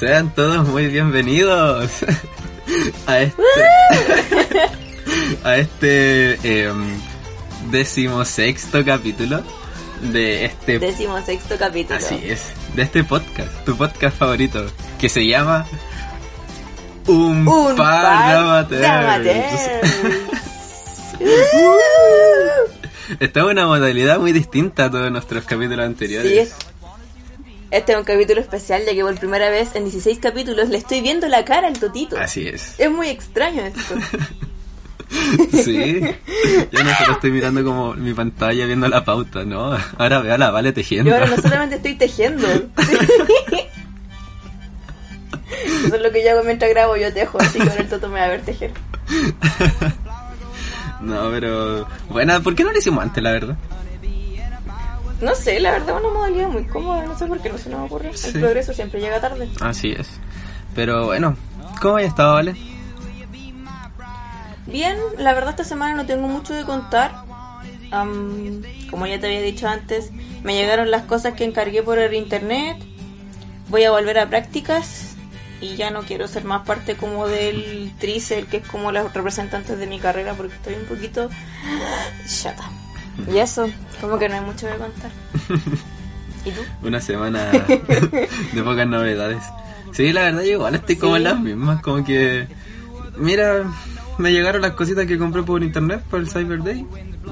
Sean todos muy bienvenidos a este, a este eh, decimosexto capítulo de este decimosexto capítulo. Así es, de este podcast, tu podcast favorito, que se llama Un, Un par, de. Estamos en una modalidad muy distinta a todos nuestros capítulos anteriores. Sí, es- este es un capítulo especial ya que por primera vez en 16 capítulos le estoy viendo la cara al Totito. Así es. Es muy extraño esto. Sí. Yo no solo estoy mirando como mi pantalla viendo la pauta, ¿no? Ahora veo a la Vale tejiendo. Yo ahora no solamente estoy tejiendo. Eso es lo que yo hago mientras grabo, yo tejo, así que ahora el Toto me va a ver tejer. No, pero... Bueno, ¿por qué no lo hicimos antes, la verdad? No sé, la verdad es una modalidad muy cómoda, no sé por qué no se nos ocurre. Sí. El progreso siempre llega tarde. Así es. Pero bueno, ¿cómo has estado, Vale? Bien, la verdad esta semana no tengo mucho que contar. Am, como ya te había dicho antes, me llegaron las cosas que encargué por el internet. Voy a volver a prácticas y ya no quiero ser más parte como del Tricel, que es como los representantes de mi carrera, porque estoy un poquito chata. Y eso, como que no hay mucho que contar. ¿Y tú? Una semana de pocas novedades. Sí, la verdad yo igual estoy como en Sí. las mismas, como que... Mira, me llegaron las cositas que compré por internet, por el Cyber Day.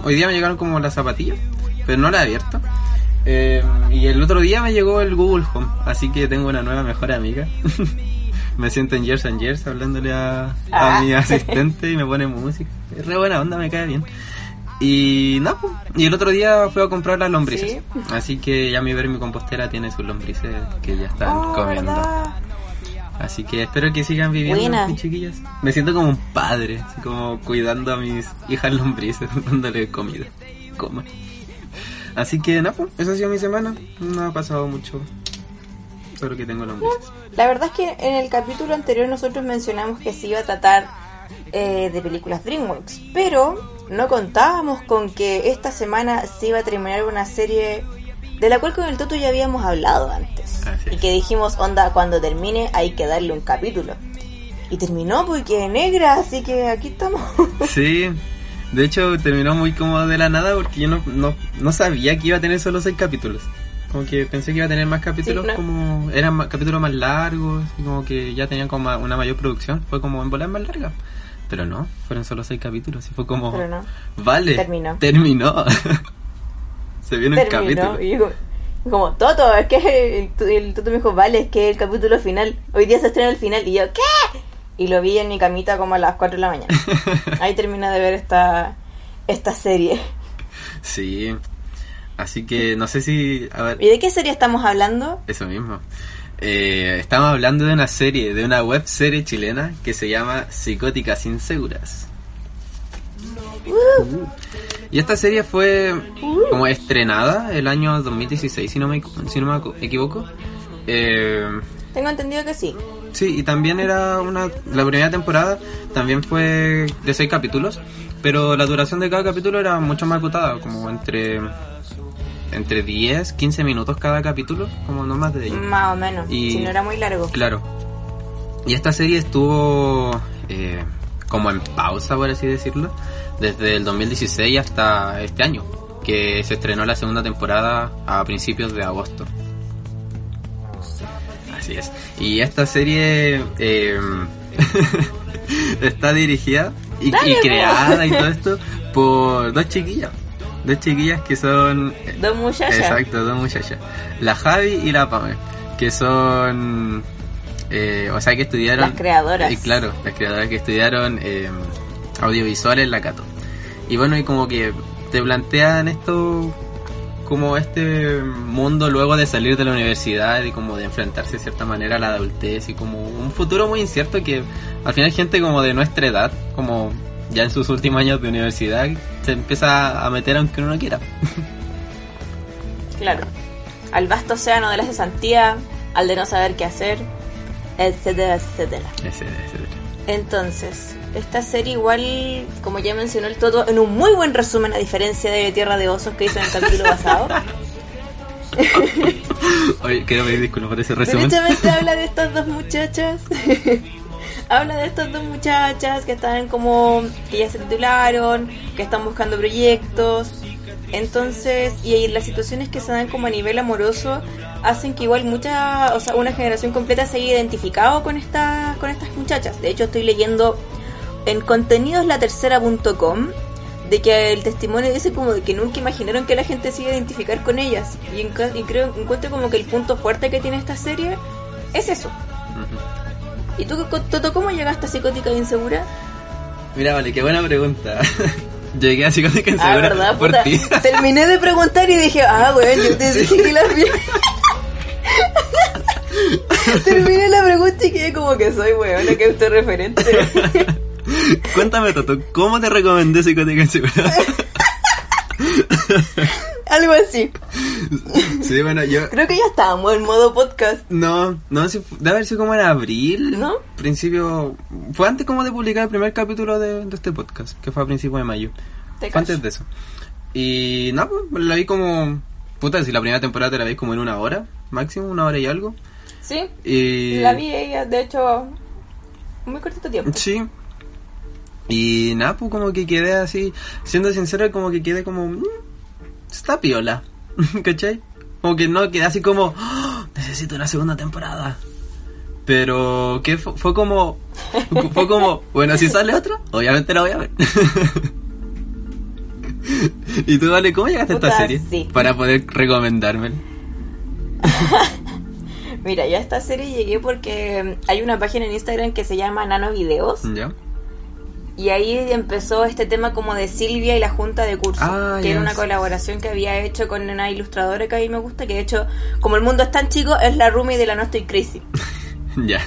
Hoy día me llegaron como las zapatillas, pero no las he abierto. Eh, y el otro día me llegó el Google Home, así que tengo una nueva mejor amiga. me siento en Years and Years hablándole a, a Ah. mi asistente y me pone música. Es re buena onda, me cae bien. Y no, pues, y el otro día fui a comprar las lombrices. Sí. Así que ya mi ver mi compostera tiene sus lombrices que ya están Oh, comiendo. ¿verdad? Así que espero que sigan viviendo, Buena. mis chiquillas. Me siento como un padre, así como cuidando a mis hijas lombrices, dándole comida. Coma. Así que no, pues, esa ha sido mi semana. No ha pasado mucho. Solo que tengo lombrices. La verdad es que en el capítulo anterior nosotros mencionamos que se iba a tratar eh, de películas DreamWorks, pero no contábamos con que esta semana se iba a terminar una serie de la cual con el Toto ya habíamos hablado antes. Y es. que dijimos, onda, cuando termine hay que darle un capítulo. Y terminó porque negra, así que aquí estamos. Sí, de hecho terminó muy como de la nada porque yo no, no, no sabía que iba a tener solo seis capítulos. Como que pensé que iba a tener más capítulos, Sí, ¿no? como eran ma- capítulos más largos, y como que ya tenían como una mayor producción. Fue como en volar más larga. Pero no, fueron solo seis capítulos y fue como, Pero no. vale, Terminó. terminó. Se viene terminó. capítulo. Y yo como, Toto, es que el, el Toto me dijo, vale, es que el capítulo final, hoy día se estrena el final. Y yo, ¿qué? Y lo vi en mi camita como a las 4 de la mañana. Ahí terminé de ver esta, esta serie. Sí, así que no sé si, a ver, ¿Y de qué serie estamos hablando? Eso mismo. Eh, estamos hablando de una serie, de una web serie chilena que se llama Psicóticas Inseguras. Uh. Y esta serie fue como estrenada el año 2016, si no me, si no me equivoco. Eh, Tengo entendido que sí. sí, y también era una. La primera temporada también fue de seis capítulos, pero la duración de cada capítulo era mucho más acotada, como entre. Entre 10, 15 minutos cada capítulo, como no más de ello. Más o menos. Y- Si no era muy largo. Claro. Y esta serie estuvo eh, como en pausa, por así decirlo, desde el 2016 hasta este año, que se estrenó la segunda temporada a principios de agosto. Así es. Y esta serie eh, está dirigida y, y creada y todo esto por dos chiquillas. Dos chiquillas que son Dos muchachas. Exacto, dos muchachas. La Javi y la Pame, que son... eh, o sea, que estudiaron... Las creadoras. Eh, claro, las creadoras que estudiaron eh, audiovisual en la Cato. Y bueno, y como que te plantean esto como este mundo luego de salir de la universidad y como de enfrentarse de cierta manera a la adultez y como un futuro muy incierto que al final gente como de nuestra edad, como ya en sus últimos años de universidad, se empieza a meter aunque uno no quiera. Claro. Al vasto océano de la cesantía, al de no saber qué hacer, etcétera, etcétera. Etcétera, etcétera. Entonces, esta serie igual, como ya mencionó el Toto, en un muy buen resumen, a diferencia de Tierra de Osos que hizo en el capítulo pasado, Oye, quiero pedir disculpas por ese resumen. Derechamente habla de estas dos muchachas. Habla de estas dos muchachas que están como. que ya se titularon, que están buscando proyectos. Entonces, y las situaciones que se dan como a nivel amoroso hacen que igual mucha, o sea, una generación completa se haya identificado con estas con estas muchachas. De hecho, estoy leyendo en contenidoslatercera.com de que el testimonio dice como de que nunca imaginaron que la gente se iba a identificar con ellas. Y, enca- y creo, encuentro como que el punto fuerte que tiene esta serie es eso. ¿Y tú, Toto, cómo llegaste a psicótica e insegura? Mira, vale, qué buena pregunta. Llegué a psicótica Ah, insegura ¿verdad? por ti. terminé de preguntar y dije, ah, weón, yo te dije que vi. Terminé la pregunta y quedé como que soy weón, que autorreferente. Cuéntame, Toto, ¿cómo te recomendé psicótica insegura? Algo así. sí, bueno, yo... Creo que ya estábamos en modo podcast. No, no, sí, debe haber sido como en abril. ¿No? Principio... Fue antes como de publicar el primer capítulo de, de este podcast, que fue a principios de mayo. Fue antes de eso. Y no, pues la vi como... Puta, si la primera temporada te la vi como en una hora, máximo, una hora y algo. Sí, Y... la vi ella, de hecho, muy cortito tiempo. Sí. Y nada, pues como que quedé así, siendo sincero, como que quedé como... "Mm, está piola, ¿cachai? Como que no, quedé así como... "Oh, necesito una segunda temporada. Pero que fue, fue como... Fue como, bueno, si sale otra, obviamente la voy a ver. y tú, Vale, ¿cómo llegaste a esta serie? sí. Para poder recomendarme. Mira, yo a esta serie llegué porque hay una página en Instagram que se llama Nano Videos ¿Ya? Y ahí empezó este tema como de Silvia y la junta de curso, Ah, que era una colaboración que había hecho con una ilustradora que a mí me gusta, que de hecho, como el mundo es tan chico, es la roomie de la No Estoy Crazy. Ya.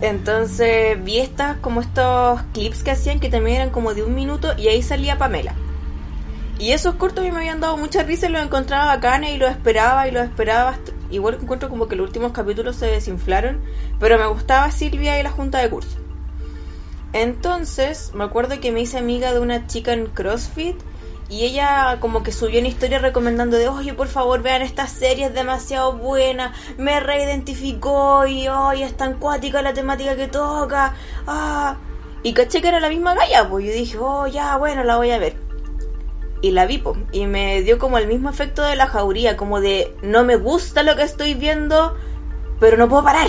Entonces vi estas como estos clips que hacían que también eran como de un minuto y ahí salía Pamela. Y esos cortos a mí me habían dado mucha risa y los encontraba bacanes y los esperaba y los esperaba. hasta- Igual que encuentro como que los últimos capítulos se desinflaron, pero me gustaba Silvia y la junta de curso. Entonces me acuerdo que me hice amiga de una chica en CrossFit y ella como que subió una historia recomendando de, oye, por favor vean esta serie, es demasiado buena, me reidentificó y, oye, es tan cuática la temática que toca, ah. Y caché que era la misma galla, pues yo dije, oh, ya, bueno, la voy a ver. Y la vi, po, y me dio como el mismo efecto de la jauría, como de, no me gusta lo que estoy viendo, pero no puedo parar.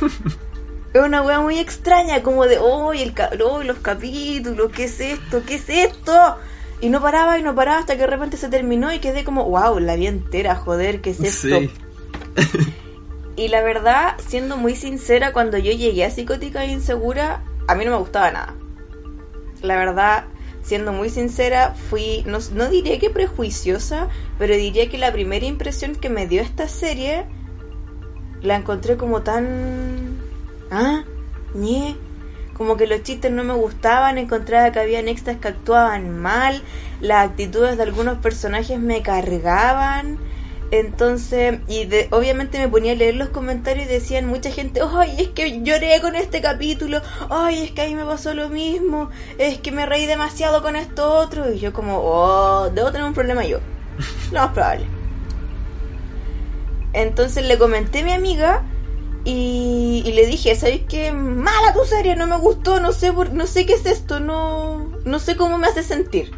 Es una wea muy extraña, como de, oh, el ca- oh, los capítulos, ¿qué es esto? ¿Qué es esto? Y no paraba y no paraba hasta que de repente se terminó y quedé como, wow, la vi entera, joder, ¿qué es esto? Sí. Y la verdad, siendo muy sincera, cuando yo llegué a Psicótica e Insegura, a mí no me gustaba nada. La verdad, siendo muy sincera, fui, no, no diría que prejuiciosa, pero diría que la primera impresión que me dio esta serie la encontré como tan... Ah, ñe. Como que los chistes no me gustaban, encontraba que había extras que actuaban mal, las actitudes de algunos personajes me cargaban. Entonces, y de, obviamente me ponía a leer los comentarios y decían mucha gente, ay, es que lloré con este capítulo, ay, es que ahí me pasó lo mismo, es que me reí demasiado con esto otro, y yo como, oh, debo tener un problema yo. Lo más probable. Entonces le comenté a mi amiga y, y le dije, ¿sabes qué? Mala tu serie, no me gustó, no sé, por- no sé qué es esto, no, no sé cómo me hace sentir.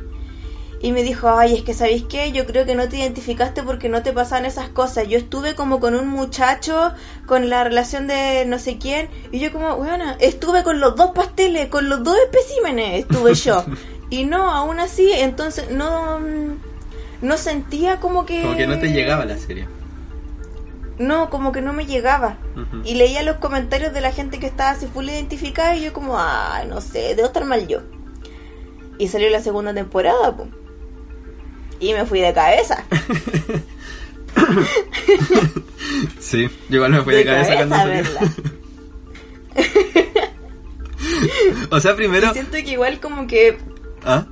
Y me dijo, ay, es que ¿sabéis qué? Yo creo que no te identificaste porque no te pasaban esas cosas. Yo estuve como con un muchacho, con la relación de no sé quién, y yo como, bueno, estuve con los dos pasteles, con los dos especímenes, estuve yo. y no, aún así, entonces no, mm, no sentía como que... Como que no te llegaba la serie. No, como que no me llegaba. Y leía los comentarios de la gente que estaba así full identificada y yo como, ay, no sé, debo estar mal yo. Y salió la segunda temporada, pum. Y me fui de cabeza. Sí, yo igual me fui de, cabeza, cuando a salió. verla. O sea, primero... Y siento que igual como que... ¿Ah?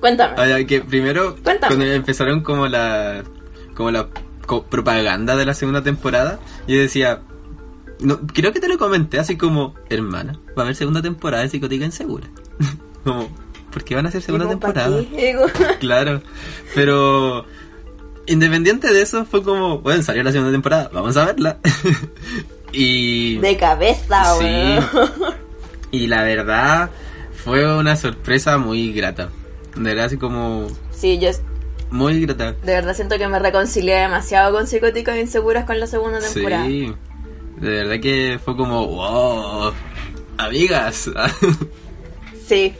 Cuéntame. Ah, que primero, Cuéntame. cuando empezaron como la como la co- propaganda de la segunda temporada, yo decía, no, creo que te lo comenté así como, hermana, va a haber segunda temporada de Psicotica Insegura. como, ¿por qué van a hacer segunda Y como, ¿pa' temporada? Claro, pero independiente de eso, fue como, bueno, salió la segunda temporada, vamos a verla. y... De cabeza, Sí. Y la verdad, fue una sorpresa muy grata. De verdad, así como, Sí, yo muy grata. de verdad siento que me reconcilié demasiado con Psicóticas e Inseguras con la segunda temporada. Sí, de verdad que fue como, wow, amigas. Sí.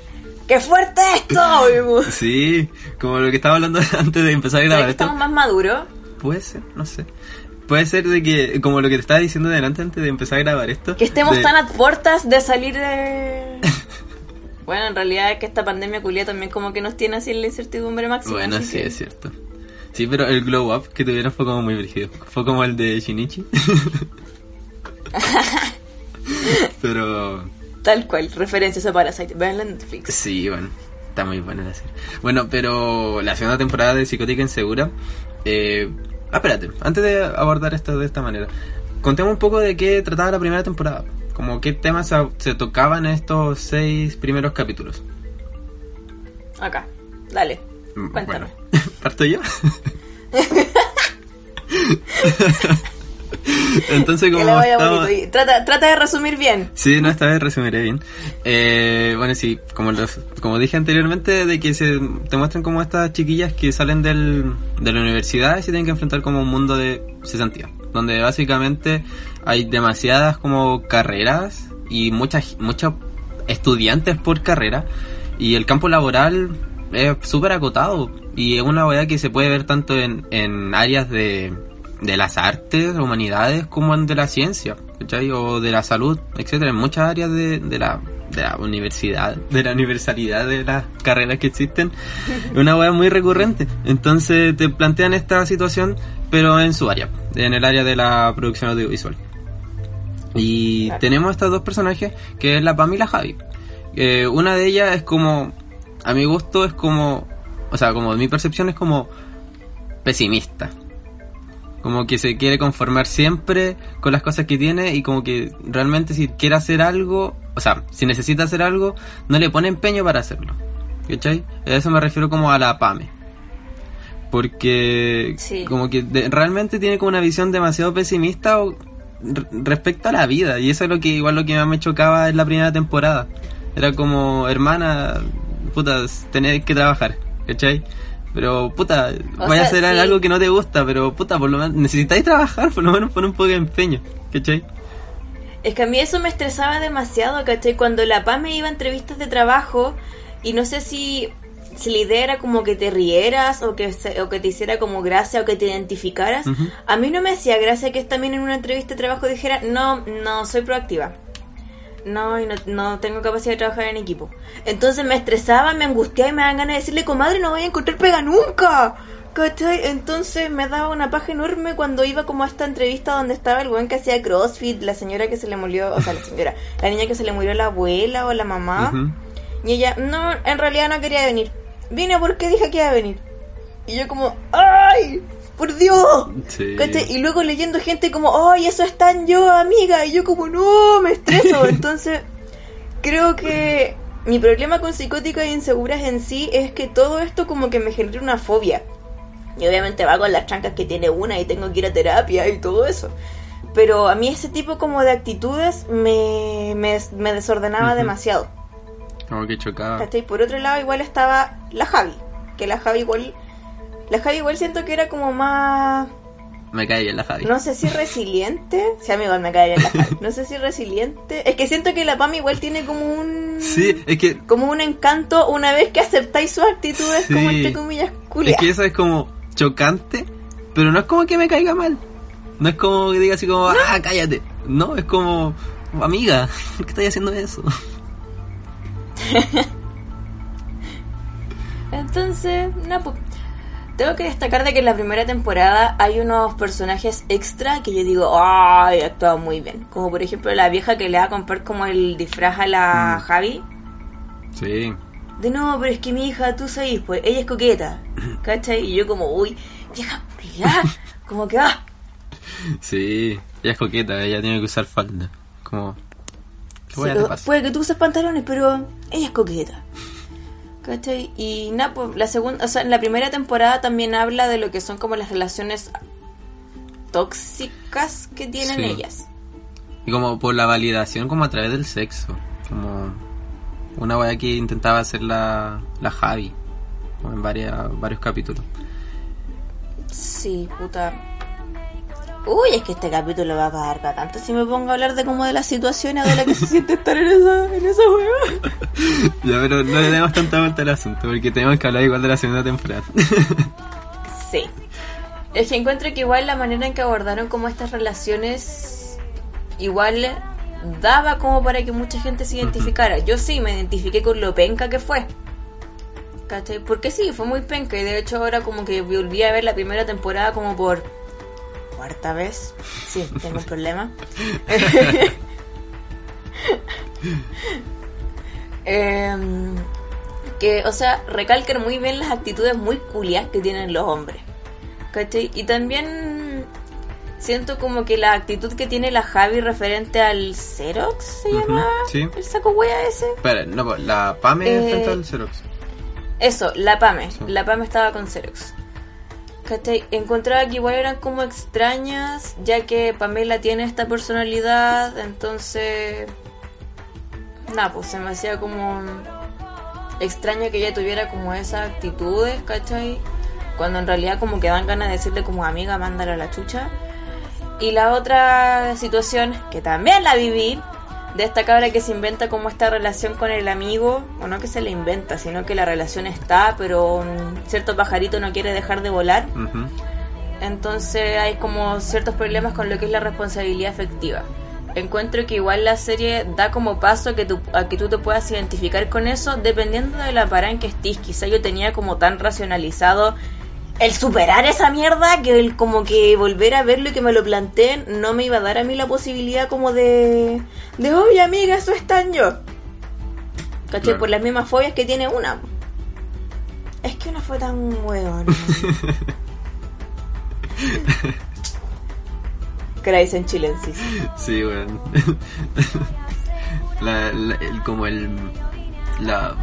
¡Qué fuerte esto! sí, como lo que estaba hablando antes de empezar a ¿Sabes grabar que esto. estamos más maduros? Puede ser, no sé. Puede ser de que, como lo que te estaba diciendo delante antes de empezar a grabar esto. Que estemos de- tan a puertas de salir de... bueno, en realidad es que esta pandemia culia también como que nos tiene así la incertidumbre máxima. Bueno, sí, que- es cierto. Sí, pero el glow up que tuvieron fue como muy brígido. Fue como el de Shinichi. pero Tal cual, referencias a Parasite. Veanla en Netflix. sí, bueno, está muy buena la serie. Bueno, pero la segunda temporada de Psicótica Insegura. Eh, ah, espérate, antes de abordar esto de esta manera, contemos un poco de qué trataba la primera temporada. Como qué temas se, se tocaban en estos seis primeros capítulos. Acá, dale. Mm, Cuéntanos. Bueno, ¿parto yo? Entonces, como. Y trata, trata de resumir bien. Sí, no, esta vez resumiré bien. Eh, bueno, sí, como, los, como dije anteriormente, de que se te muestran como estas chiquillas que salen del, de la universidad y se tienen que enfrentar como un mundo de cesantía, donde básicamente hay demasiadas como carreras y muchas muchos estudiantes por carrera y el campo laboral es súper acotado y es una weá que se puede ver tanto en, en áreas de, de las artes, humanidades, como en de la ciencia, ¿cachai? O de la salud, etcétera, en muchas áreas de, de la de la universidad, de la universalidad de las carreras que existen, es una weá muy recurrente. Entonces te plantean esta situación, pero en su área, en el área de la producción audiovisual. Y tenemos estos dos personajes, que es la Pam y la Javi. Eh, una de ellas es como, a mi gusto es como, o sea, como mi percepción es como pesimista. Como que se quiere conformar siempre con las cosas que tiene y como que realmente si quiere hacer algo, o sea, si necesita hacer algo, no le pone empeño para hacerlo. ¿Cachai? A eso me refiero como a la Pame. Porque Sí. como que de- realmente tiene como una visión demasiado pesimista o- respecto a la vida. Y eso es lo que igual lo que más me chocaba en la primera temporada. Era como, hermana, puta, tenés que trabajar, ¿cachai? Pero, puta, O vaya a hacer sí. algo que no te gusta, pero, puta, por lo menos necesitáis trabajar, por lo menos pon un poco de empeño, ¿cachai? Es que a mí eso me estresaba demasiado, ¿cachai? Cuando la Paz me iba a entrevistas de trabajo y no sé si, si la idea era como que te rieras o que, se- o que te hiciera como gracia o que te identificaras. A mí no me hacía gracia que también en una entrevista de trabajo dijera, no, no, soy proactiva. No, y no, no tengo capacidad de trabajar en equipo. Entonces me estresaba, me angustiaba y me daban ganas de decirle, comadre, no voy a encontrar pega nunca. ¿Cachai? Entonces me daba una paja enorme cuando iba como a esta entrevista donde estaba el buen que hacía CrossFit, la señora que se le murió, o sea, la señora, la niña que se le murió la abuela o la mamá. Y ella, no, en realidad no quería venir. Vine porque dije que iba a venir. Y yo como, ¡ay! ¡Por Dios! Y luego leyendo gente como, ¡ay, eso es tan yo, amiga! Y yo como, ¡no! Me estreso. Entonces, creo que mi problema con psicóticas e inseguras en sí es que todo esto como que me genera una fobia. Y obviamente va con las chancas que tiene una y tengo que ir a terapia y todo eso. Pero a mí ese tipo como de actitudes me, me, me desordenaba demasiado. Como que chocaba. ¿Cachai? Por otro lado, igual estaba la Javi. Que la Javi igual. La Javi igual siento que era como más. Me cae bien la Javi. No sé si resiliente. Sí, a mí igual me cae bien la Javi. No sé si resiliente. Es que siento que la Pam igual tiene como un. Sí, es que Como un encanto una vez que aceptáis sus actitudes, como Sí. entre comillas, Es culias. que eso es como chocante, pero no es como que me caiga mal. No es como que diga así como, ah, cállate. No, es como, amiga, ¿por qué estás haciendo eso? Entonces, no, pues, tengo que destacar de que en la primera temporada hay unos personajes extra que yo digo, ¡ay! ha actuado muy bien. Como por ejemplo la vieja que le va a comprar como el disfraz a la Mm. Javi. Sí, De no, pero es que mi hija, tú sabes, pues ella es coqueta. ¿Cachai? Y yo como, uy, vieja culiá. Como que, ah, sí, ella es coqueta, ella tiene que usar falda. Como, ¿qué sí, puede que tú uses pantalones, pero ella es coqueta. ¿Cachai? Y nada, pues la segunda, o sea, en la primera temporada también habla de lo que son como las relaciones tóxicas que tienen Sí. ellas. Y como por la validación como a través del sexo. Como una weá que intentaba hacer la, la Javi. Como en varias, varios capítulos. Sí, puta. Uy, es que este capítulo va a pagar para tanto si me pongo a hablar de como de las situaciones de la que se siente estar en esa, en esa hueva. Ya, pero no le demos tanta vuelta al asunto, porque tenemos que hablar igual de la segunda temporada. Sí. Es que encuentro que igual la manera en que abordaron como estas relaciones igual daba como para que mucha gente se identificara. Yo sí me identifiqué con lo penca que fue. ¿Cachai? Porque sí, fue muy penca y de hecho ahora como que volví a ver la primera temporada como por cuarta vez. Sí, tengo un problema. Em, que, o sea, recalcan muy bien las actitudes muy culias que tienen los hombres. ¿Cachai? Y también siento como que la actitud que tiene la Javi referente al Xerox, ¿se llama? sí. El saco wea ese. Espera, no, la Pame Eh, frente al Xerox. Eso, la Pame. Sí. La Pame estaba con Xerox. ¿Cachai? Encontraba que igual eran como extrañas, ya que Pamela tiene esta personalidad, entonces... Nada, pues se me hacía como extraño que ella tuviera como esas actitudes, ¿cachai? Cuando en realidad como que dan ganas de decirle como amiga, mándala a la chucha. Y la otra situación, que también la viví, de esta cabra que se inventa como esta relación con el amigo, o no que se la inventa, sino que la relación está, pero un cierto pajarito no quiere dejar de volar. Entonces hay como ciertos problemas con lo que es la responsabilidad afectiva. Encuentro que igual la serie da como paso a que, tú, a que tú te puedas identificar con eso dependiendo de la parada en que estés. Quizá yo tenía como tan racionalizado el superar esa mierda que el como que volver a verlo y que me lo planteen no me iba a dar a mí la posibilidad como de... De, oye amiga, eso es tan yo. ¿Cachai? Claro. Por las mismas fobias que tiene una. Es que una fue tan hueón. Crazy chilensis. Sí, weón. La, la- el, como el. La.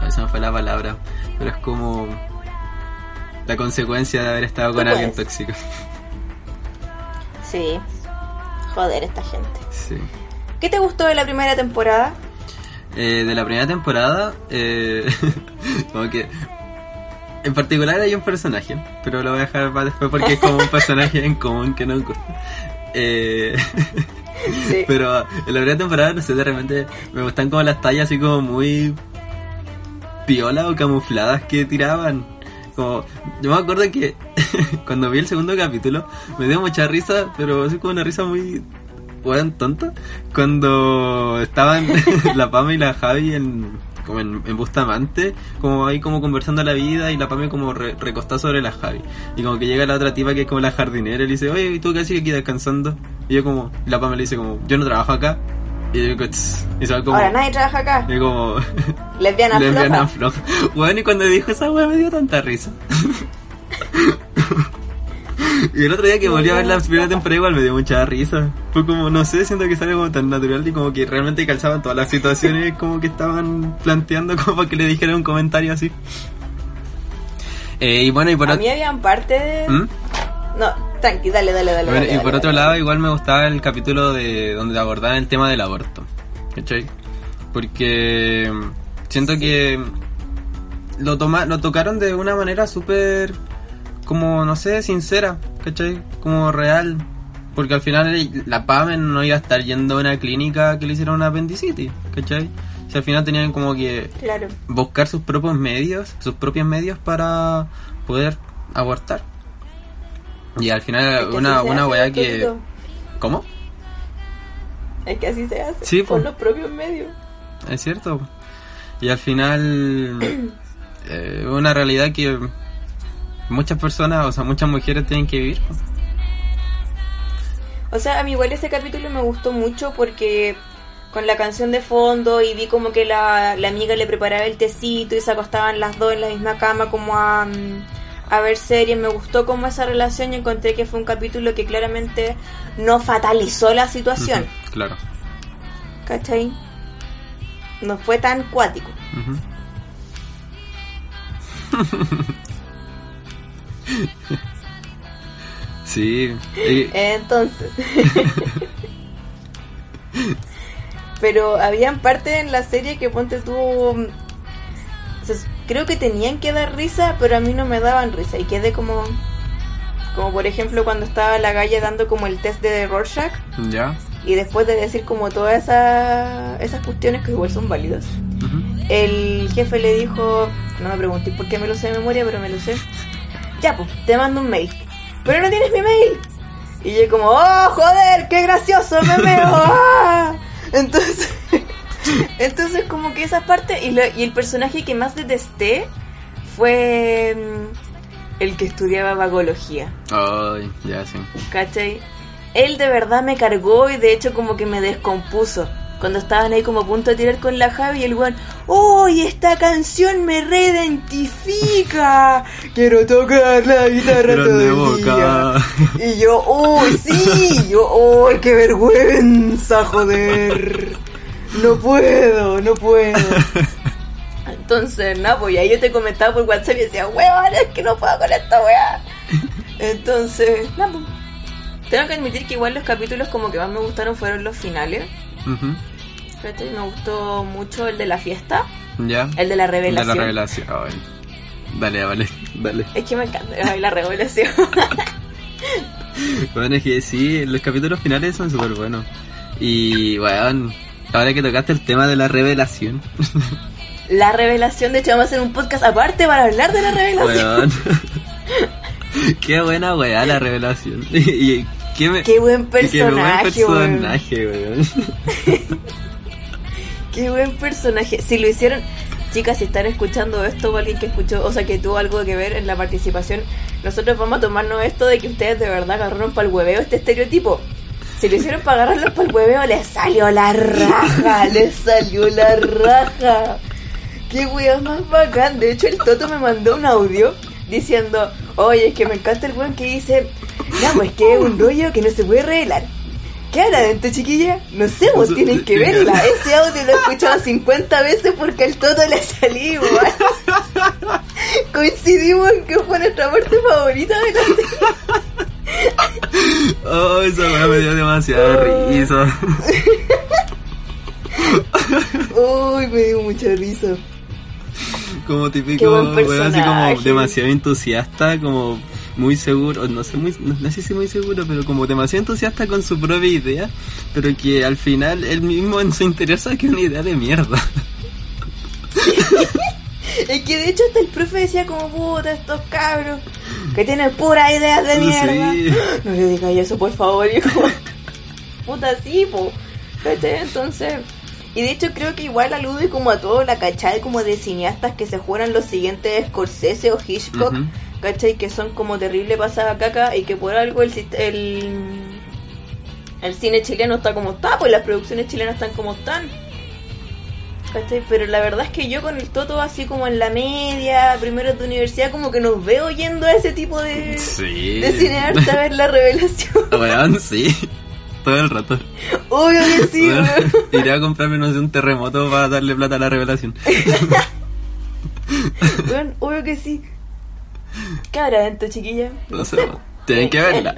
A esa no fue la palabra. Pero es como. La consecuencia de haber estado con alguien puedes. tóxico. Sí. Joder, esta gente. Sí. ¿Qué te gustó de la primera temporada? Eh, de la primera temporada, eh, como que. En particular hay un personaje, pero lo voy a dejar para después porque es como un personaje en común que nos gusta. Eh, Sí. Pero en la primera temporada, no sé, de repente me gustan como las tallas así como muy piola o camufladas que tiraban. Como, yo me acuerdo que cuando vi el segundo capítulo me dio mucha risa, pero así como una risa muy weón tonta. Cuando estaban la Pame y la Javi en como en, Bustamante, como ahí como conversando la vida y la Pame como re- recostada sobre la Javi. Y como que llega la otra tipa que es como la jardinera y le dice, oye, ¿y tú qué haces aquí descansando? Y yo como, y la Pame le dice como, yo no trabajo acá. Y yo y como, Ahora nadie trabaja acá. y como, Lesbiana lesbiana floja. floja. Bueno, y cuando dijo esa wea me dio tanta risa. y el otro día que volví a ver la primera temporada igual me dio mucha risa. Fue como, no sé, siento que sale como tan natural y como que realmente calzaban todas las situaciones como que estaban planteando como para que le dijeran un comentario así. Eh, y bueno, y por, A mí habían parte de... ¿Mm? No, tranqui, dale, dale, dale. Bueno, dale, y por dale, otro dale. lado, igual me gustaba el capítulo de donde abordaban el tema del aborto. ¿Cachai? Porque siento que lo, toma, lo tocaron de una manera súper, como, no sé, sincera, ¿cachai? Como real. Porque al final la PAME no iba a estar yendo a una clínica que le hiciera una apendicitis, ¿cachai? Si al final tenían como que Claro. buscar sus propios medios, sus propios medios para poder abortar. Y al final Es una, una weá que... ¿Cómo? Es que así se hace. Sí, Con po. los propios medios. Es cierto. Y al final... eh, una realidad que muchas personas, o sea, muchas mujeres tienen que vivir. O sea, a mí igual ese capítulo me gustó mucho porque con la canción de fondo y vi como que la, la amiga le preparaba el tecito y se acostaban las dos en la misma cama como a, mm, a ver series. Me gustó como esa relación y encontré que fue un capítulo que claramente no fatalizó la situación. Claro. ¿Cachai? No fue tan cuático. Sí. y- Entonces. Pero habían partes en la serie que ponte tú. Creo que tenían que dar risa, pero a mí no me daban risa. Y quedé como. Como por ejemplo cuando estaba la galla dando como el test de Rorschach. ya. Y después de decir como todas esas, esas cuestiones que igual son válidas. El jefe le dijo, no me pregunté por qué me lo sé de memoria, pero me lo sé. Ya, pues, te mando un mail. Pero no tienes mi mail. Y yo como, oh, joder, qué gracioso, me. ¡ah!". Entonces, entonces como que esa parte y, lo- y el personaje que más detesté fue mm, el que estudiaba vagología. Ay, ya sí. ¿Cachai? Él de verdad me cargó y de hecho como que me descompuso. Cuando estaban ahí como a punto de tirar con la Javi el weón, ¡Uy, esta canción me reidentifica! Quiero tocar la guitarra Grande todo el boca. día. Y yo, ¡Uy, sí! Yo, ¡Uy, qué vergüenza, joder! No puedo, no puedo. Entonces, nada, pues ahí yo te comentaba por WhatsApp y decía, weón, es que no puedo con esta weá. Entonces, nada, pues. Tengo que admitir que igual los capítulos como que más me gustaron fueron los finales. Ujú. Fíjate, Me gustó mucho el de la fiesta, Ya. el de la De revelación. la revelación. Ay. Dale, vale, dale. Es que me encanta ay, la revelación. Bueno, es que sí, los capítulos finales son súper buenos. Y, bueno, ahora que tocaste el tema de la revelación. la revelación, de hecho vamos a hacer un podcast aparte para hablar de la revelación. Weón. Qué buena weá la revelación. Y, qué, me- Qué buen y qué buen personaje, weón. personaje, weón. Qué buen personaje. Si lo hicieron, chicas, si están escuchando esto o alguien que escuchó, o sea, que tuvo algo que ver en la participación, nosotros vamos a tomarnos esto de que ustedes de verdad agarraron para el hueveo este estereotipo. Si lo hicieron para agarrarlos para el hueveo, les salió la raja, les salió la raja. Qué weón más bacán. De hecho, el Toto me mandó un audio diciendo, oye, es que me encanta el weón que dice, no, pues que es un rollo que no se puede revelar. ¿Qué hará adentro, chiquilla? No sé, vos Eso- tienen que verla. Ese audio lo he escuchado 50 veces porque al Toto le salí igual. Coincidimos en que fue nuestra parte favorita de la. Oh, esa weá me dio demasiada risa. Uy, me dio mucha risa. Como típico, weón, así como demasiado entusiasta, como muy seguro, no sé, muy, no, no sé si muy seguro, pero como demasiado entusiasta con su propia idea, pero que al final él mismo en su interior sabe que es una idea de mierda. Es que de hecho hasta el profe decía como puta estos cabros que tienen puras ideas de mierda. Sí. No le digas eso por favor, hijo. puta sí, po. ¿Cachai? Entonces. Y de hecho creo que igual alude como a todo la cachai como de cineastas que se juegan los siguientes Scorsese o Hitchcock, Ujú. ¿cachai? Que son como terrible pasada caca y que por algo el, el, el cine chileno está como está, pues las producciones chilenas están como están. ¿Cachai? Pero la verdad es que yo con el Toto así como en la media, primero de universidad, como que nos veo yendo a ese tipo de, Sí. de cineasta a ver la revelación. Weón, sí. Todo el rato. Obvio que sí, Weón, weón. Iré a comprarme, no sé, un terremoto para darle plata a la revelación. Weón, obvio que sí. ¿Qué habrá adentro, chiquilla? No sé, tienen que verla.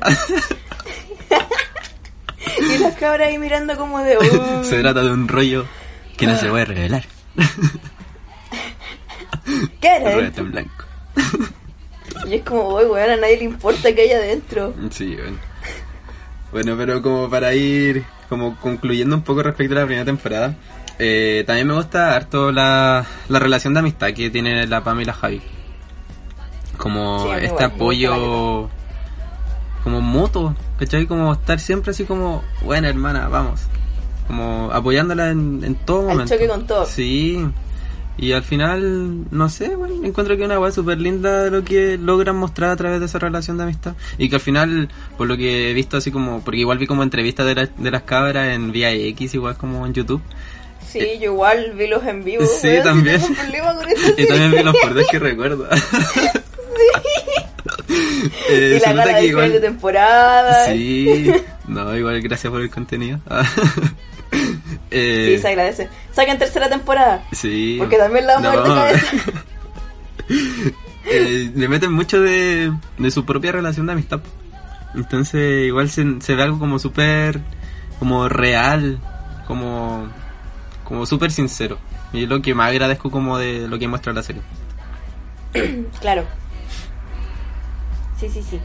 Y las cabras ahí mirando como de... Se trata de un rollo que no se puede revelar. ¿Qué en blanco. Y es como, uy, weón, a nadie le importa que hay adentro. Sí, bueno. Bueno, pero como para ir como concluyendo un poco respecto a la primera temporada, eh, también me gusta harto la, la relación de amistad que tiene la Pam y la Javi. Como Sí, este apoyo como mutuo, ¿cachai? Como estar siempre así como, bueno hermana, vamos. Como apoyándola en, en todo Al momento. choque con todo. Sí. Y al final, no sé, bueno, encuentro que es una weá súper linda de lo que logran mostrar a través de esa relación de amistad. Y que al final, por lo que he visto así como, porque igual vi como entrevistas de, la- de las cabras en VIX, igual como en YouTube. Sí, yo igual vi los en vivo. Sí, weón, también. con Y también vi los cortes que recuerdo. Eh, Y la que de final de igual... temporada. Sí, no, igual gracias por el contenido. eh, Sí, se agradece. Saquen tercera temporada. sí. Porque también la vamos a ver de eh, le meten mucho de, de su propia relación de amistad. Entonces igual se, se ve algo como súper como real, como como súper sincero. Y es lo que más agradezco como de lo que muestra la serie. claro. Sí, sí, sí.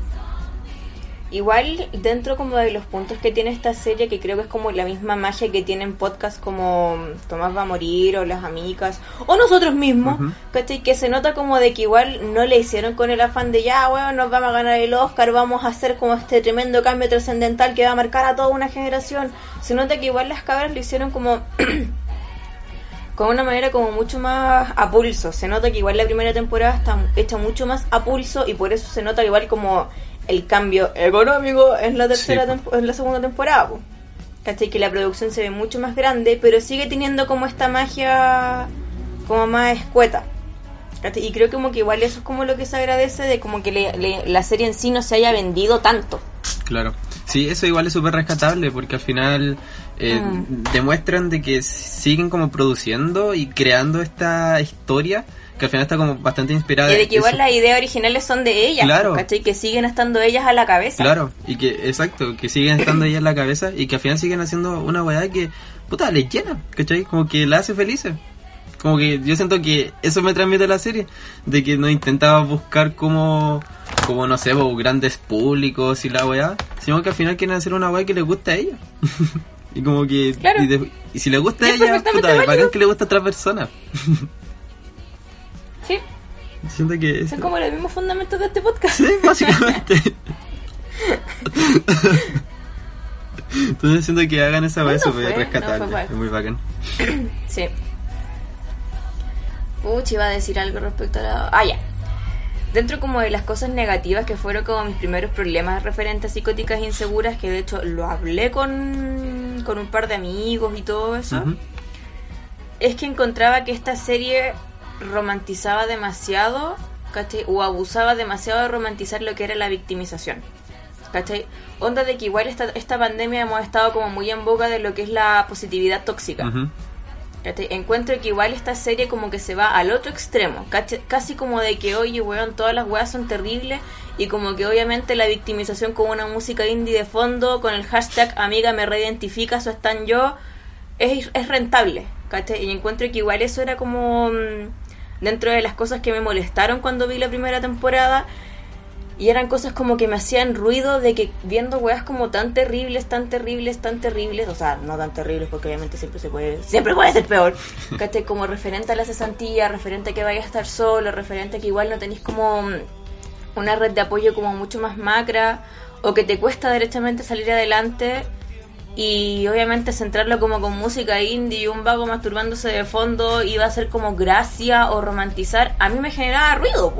Igual dentro como de los puntos que tiene esta serie, que creo que es como la misma magia que tienen podcasts como Tomás va a morir o Las Amigas o nosotros mismos, Que se nota como de que igual no le hicieron con el afán de ya, bueno, nos vamos a ganar el Oscar, vamos a hacer como este tremendo cambio trascendental que va a marcar a toda una generación. Se nota que igual las cabras lo hicieron como... con una manera como mucho más a pulso. Se nota que igual la primera temporada está hecha mucho más a pulso y por eso se nota igual como el cambio económico en la tercera en la segunda temporada. ¿Cachai? Que la producción se ve mucho más grande, pero sigue teniendo como esta magia como más escueta. Y creo como que igual eso es como lo que se agradece de como que la serie en sí no se haya vendido tanto. Claro. Sí, eso igual es súper rescatable porque al final eh, mm. demuestran de que siguen como produciendo y creando esta historia que al final está como bastante inspirada. Y de que igual las ideas originales son de ellas, claro. ¿cachai? Que siguen estando ellas a la cabeza. Claro, y que, exacto, que siguen estando ellas a la cabeza y que al final siguen haciendo una weá que, puta, les llena, ¿cachai? Como que la hace felices. Como que yo siento que eso me transmite la serie, de que no intentaba buscar como, como no sé, grandes públicos y la weá, sino que al final quieren hacer una weá que les guste a ellos. y como que, y, si les gusta a ella, puta, bacán que le gusta a otra persona. Sí. Siento que Son como los mismos fundamentos de este podcast. Sí, básicamente. Entonces siento que hagan esa vez súper rescatable. es muy bacán. sí. Puch, iba a decir algo respecto a la... Ah, ya. Dentro como de las cosas negativas que fueron como mis primeros problemas referentes a psicóticas inseguras, que de hecho lo hablé con, con un par de amigos y todo eso, es que encontraba que esta serie romantizaba demasiado, ¿cachai? O abusaba demasiado de romantizar lo que era la victimización. ¿Cachai? Onda de que igual esta, esta pandemia hemos estado como muy en boca de lo que es la positividad tóxica. Encuentro que igual esta serie como que se va al otro extremo, casi como de que, oye, weón, todas las weas son terribles y como que obviamente la victimización con una música indie de fondo, con el hashtag amiga me reidentificas o están yo, es, es rentable. Y encuentro que igual eso era como... Mm, dentro de las cosas que me molestaron cuando vi la primera temporada. Y eran cosas como que me hacían ruido de que viendo weas como tan terribles, tan terribles, tan terribles, o sea, no tan terribles porque obviamente siempre se puede, siempre puede ser peor, ¿cachai? Como referente a la cesantía, referente a que vaya a estar solo, referente a que igual no tenéis como una red de apoyo como mucho más macra, o que te cuesta derechamente salir adelante y obviamente centrarlo como con música indie y un vago masturbándose de fondo iba a ser como gracia o romantizar, a mí me generaba ruido,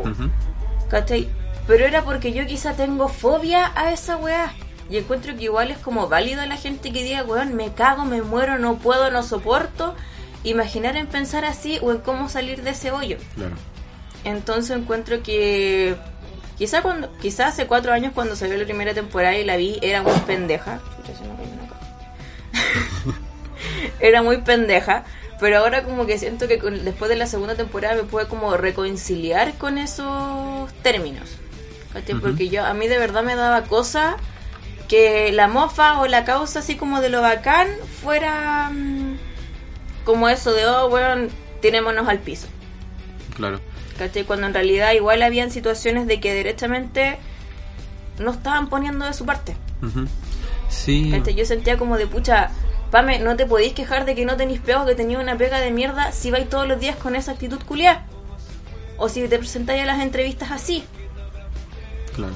¿cachai? Pero era porque yo quizá tengo fobia a esa weá. Y encuentro que igual es como válido a la gente que diga, weón, me cago, me muero, no puedo, no soporto. Imaginar en pensar así o en cómo salir de ese hoyo. Claro. Entonces encuentro que quizá cuando quizá hace cuatro años cuando salió la primera temporada y la vi era muy pendeja. era muy pendeja. Pero ahora como que siento que después de la segunda temporada me pude como reconciliar con esos términos. Porque yo a mí de verdad me daba cosa que la mofa o la causa así como de lo bacán fuera mm, como eso de, oh, bueno, tirémonos al piso. Claro. Cuando en realidad igual habían situaciones de que derechamente no estaban poniendo de su parte. Sí. Yo sentía como de pucha, Pame, no te podéis quejar de que no tenéis pego, que tenéis una pega de mierda si vais todos los días con esa actitud culiada. O si te presentáis a las entrevistas así. Claro.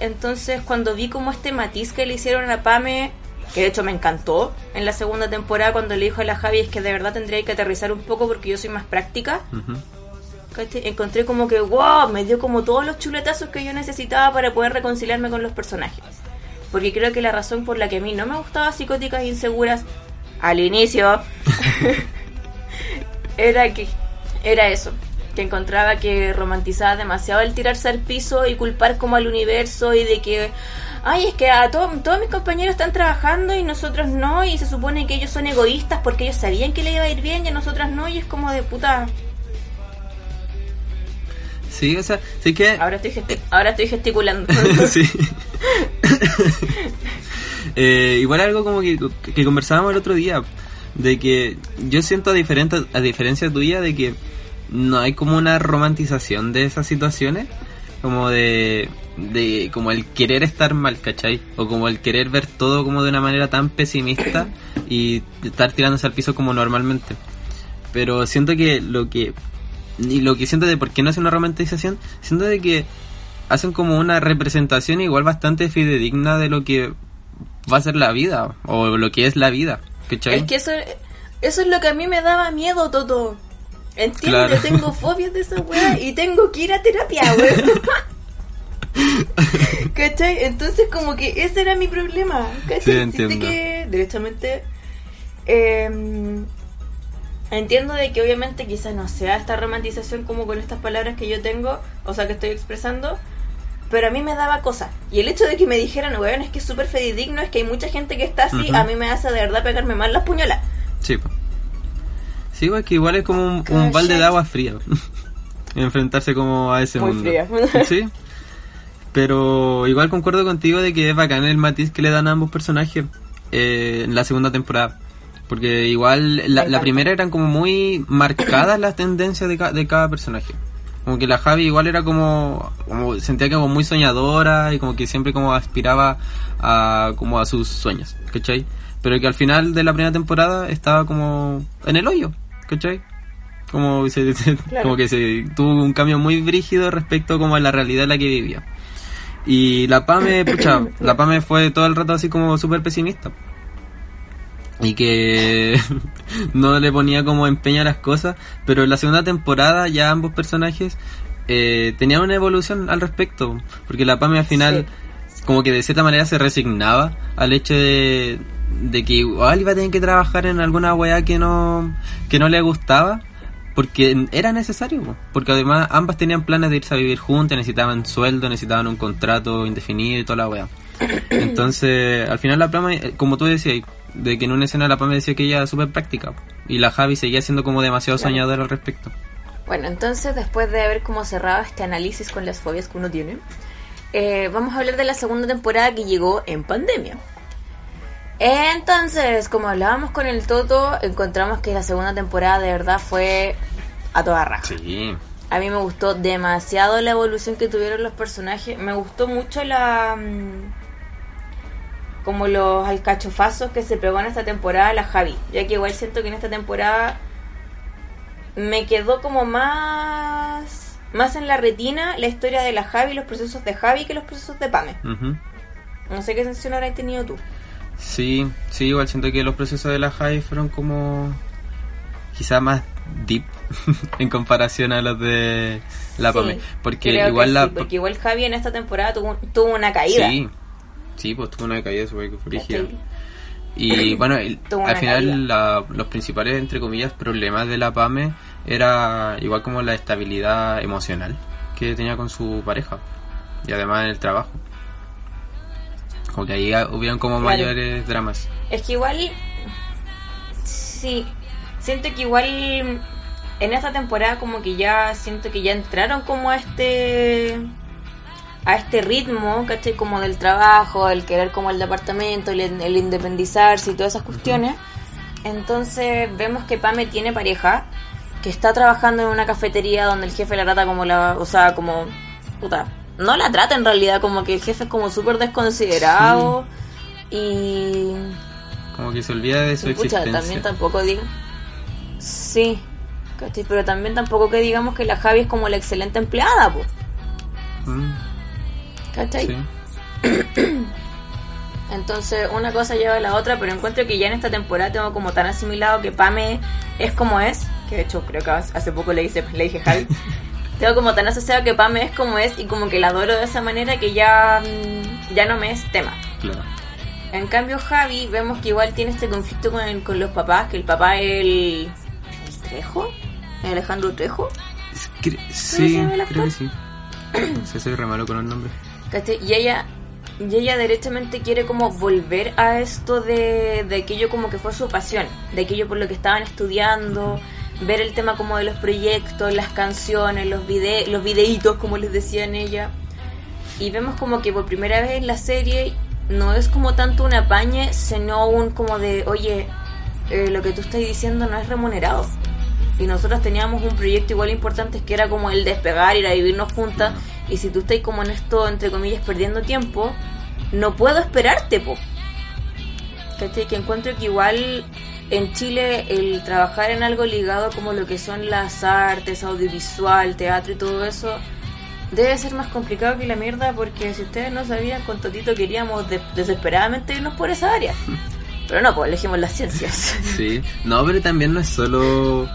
Entonces, cuando vi como este matiz que le hicieron a Pame, que de hecho me encantó en la segunda temporada, cuando le dijo a la Javi es que de verdad tendría que aterrizar un poco porque yo soy más práctica. Encontré como que, wow, me dio como todos los chuletazos que yo necesitaba para poder reconciliarme con los personajes porque creo que la razón por la que a mí no me gustaba Psicóticas e Inseguras al inicio era que era eso, que encontraba que romantizaba demasiado el tirarse al piso y culpar como al universo y de que ay, es que a todos mis compañeros están trabajando y nosotros no, y se supone que ellos son egoístas porque ellos sabían que le iba a ir bien y a nosotras no, y es como de puta. Sí, o sea, sí que... Ahora estoy, gesti- ahora estoy gesticulando. sí. Eh, igual algo como que, que conversábamos el otro día, de que yo siento a, diferente, a diferencia tuya de que no hay como una romantización de esas situaciones, como de, de como el querer estar mal, ¿cachai? O como el querer ver todo como de una manera tan pesimista y estar tirándose al piso como normalmente. Pero siento que lo que y lo que siento de por qué no hace una romantización, siento de que hacen como una representación igual bastante fidedigna de lo que va a ser la vida o lo que es la vida, ¿cachai? Es que eso, eso es lo que a mí me daba miedo, Toto. Entiende, Claro. tengo fobias de esa weá y tengo que ir a terapia, weón. ¿Cachai? Entonces como que ese era mi problema. ¿Cachai? Sí, entiendo. que directamente eh, entiendo de que obviamente quizás no sea esta romantización como con estas palabras que yo tengo, o sea que estoy expresando, pero a mí me daba cosa. Y el hecho de que me dijeran, weón, es que es súper fidedigno, es que hay mucha gente que está así, a mí me hace de verdad pegarme mal las puñalas. Sí. Sí, pues que igual es como un, un balde de agua fría. Enfrentarse como a ese Muy mundo. fría. Sí. Pero igual concuerdo contigo de que es bacán el matiz que le dan a ambos personajes eh, en la segunda temporada. Porque igual la, primera eran como muy marcadas las tendencias de, ca- de cada personaje. Como que la Javi igual era como, como sentía que como muy soñadora y como que siempre como aspiraba a como a sus sueños, ¿cachai? Pero que al final de la primera temporada estaba como en el hoyo, ¿cachai? Como, se, se- Claro. como que se tuvo un cambio muy brígido respecto como a la realidad en la que vivía. Y la Pame, pucha, la Pame fue todo el rato así como súper pesimista. Y que no le ponía como empeño a las cosas, pero en la segunda temporada ya ambos personajes eh, tenían una evolución al respecto, porque la Pame al final como que de cierta manera se resignaba al hecho de, de que igual iba a tener que trabajar en alguna weá que no, que no le gustaba, porque era necesario, po. porque además ambas tenían planes de irse a vivir juntas, necesitaban sueldo, necesitaban un contrato indefinido y toda la weá. Entonces, al final la Pame, eh, como tú decías, de que en una escena la Pame decía que ella era súper práctica, po. y la Javi seguía siendo como demasiado Claro. soñadora al respecto. Bueno, entonces después de haber como cerrado este análisis con las fobias que uno tiene, eh, vamos a hablar de la segunda temporada que llegó en pandemia. Entonces, como hablábamos con el Toto, encontramos que la segunda temporada de verdad fue a toda raja. Sí. A mí me gustó demasiado la evolución que tuvieron los personajes. Me gustó mucho la. mm, como los alcachofazos que se pegó en esta temporada la Javi. Ya que igual siento que en esta temporada me quedó como más. más en la retina la historia de la Javi, los procesos de Javi que los procesos de Pame. No sé qué sensación habrás tenido tú. Sí, sí, igual siento que los procesos de la Javi fueron como quizá más deep en comparación a los de la Sí, Pame. Porque igual sí, la... porque igual Javi en esta temporada tuvo, tuvo una caída. Sí, sí, pues tuvo una caída súper. ¿cachai? Y bueno, el- al final la- los principales, entre comillas, problemas de la PAME era igual como la estabilidad emocional que tenía con su pareja y además en el trabajo. Como que ahí ah, hubieron como Claro. mayores dramas. Es que igual. Sí. Siento que igual. En esta temporada, como que ya. Siento que ya entraron como a este. A este ritmo, ¿cachai? Como del trabajo, el querer como el departamento, el, el independizarse y todas esas cuestiones. Entonces vemos que Pame tiene pareja, que está trabajando en una cafetería donde el jefe la trata como la. O sea, como. Puta. No la trata en realidad, como que el jefe es como súper desconsiderado. Y. Como que se olvida de su pucha, existencia. también tampoco digo. Sí, pero también tampoco que digamos que la Javi es como la excelente empleada, Mm, ¿cachai? sí. Entonces una cosa lleva a la otra, pero encuentro que ya en esta temporada tengo como tan asimilado que Pame es como es, que de hecho creo que hace poco le, hice, le dije Javi, tengo como tan asociado que Pame es como es y como que la adoro de esa manera que ya, mm, ya no me es tema. Claro. En cambio Javi vemos que igual tiene este conflicto con, el- con los papás, que el papá es el... ¿el Trejo? ¿El Alejandro Trejo? Cre- sí, creo que sí. Sé, soy re malo con el nombre. Y ella, y ella derechamente quiere como volver a esto de, de aquello como que fue su pasión, de aquello por lo que estaban estudiando, ver el tema como de los proyectos, las canciones, los vide los videitos, como les decía en ella. Y vemos como que por primera vez en la serie no es como tanto un apañe, sino un como de, oye, eh, lo que tú estás diciendo no es remunerado. Y nosotros teníamos un proyecto igual importante que era como el despegar, ir a vivirnos juntas. Y si tú estás como en esto, entre comillas, perdiendo tiempo, no puedo esperarte, po. ¿Cachai? Que encuentro que igual en Chile el trabajar en algo ligado como lo que son las artes, audiovisual, teatro y todo eso, debe ser más complicado que la mierda porque si ustedes no sabían con Totito queríamos desesperadamente irnos por esa área. Pero no, pues elegimos las ciencias. Sí, no, pero también no es solo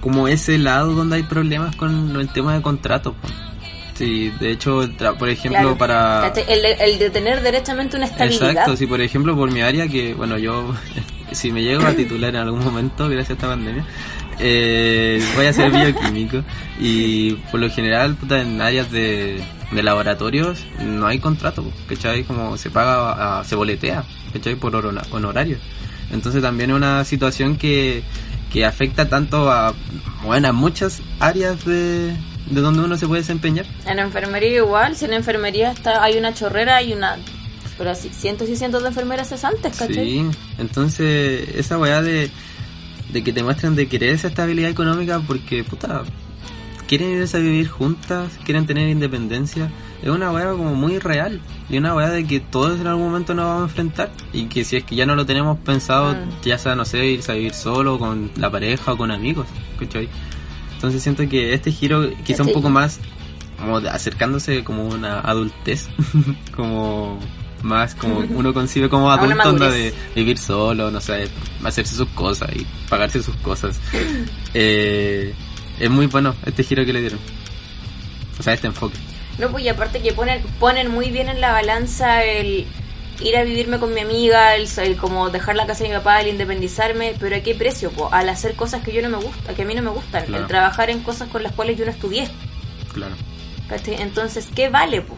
como ese lado donde hay problemas con el tema de contratos. Sí, de hecho, por ejemplo, para... El de, tener derechamente una estabilidad. Exacto, sí, por ejemplo, por mi área, que bueno, yo, si me llego a titular en algún momento, gracias a esta pandemia, eh, voy a ser bioquímico y por lo general, puta, en áreas de, de laboratorios no hay contrato, ¿cachai? Como se paga, se boletea, ¿cachai? Por honorario. Entonces también es una situación que que afecta tanto a, bueno, a muchas áreas de, de donde uno se puede desempeñar. En enfermería igual, si en enfermería está, hay una chorrera, hay una... Pero así, cientos y cientos de enfermeras cesantes, ¿cachai? Sí, entonces esa weá de, de que te muestran de querer esa estabilidad económica porque, puta, quieren irse a vivir juntas, quieren tener independencia. Es una weá como muy real. Y una weá de que todos en algún momento nos vamos a enfrentar. Y que si es que ya no lo tenemos pensado, mm. ya sea, no sé, irse a vivir solo, con la pareja o con amigos. ¿Cachai? Entonces siento que este giro quizá un poco más como acercándose como una adultez. como más como uno concibe como adulto de vivir solo, no sé, hacerse sus cosas y pagarse sus cosas. Eh, es muy bueno este giro que le dieron. O sea, este enfoque. No, pues y aparte que ponen, ponen muy bien en la balanza el ir a vivirme con mi amiga, el, como dejar la casa de mi papá, el independizarme, pero ¿a qué precio? Po? Al hacer cosas que yo no me gusta, que a mí no me gustan, el trabajar en cosas con las cuales yo no estudié. Claro. Entonces, ¿qué vale? Po?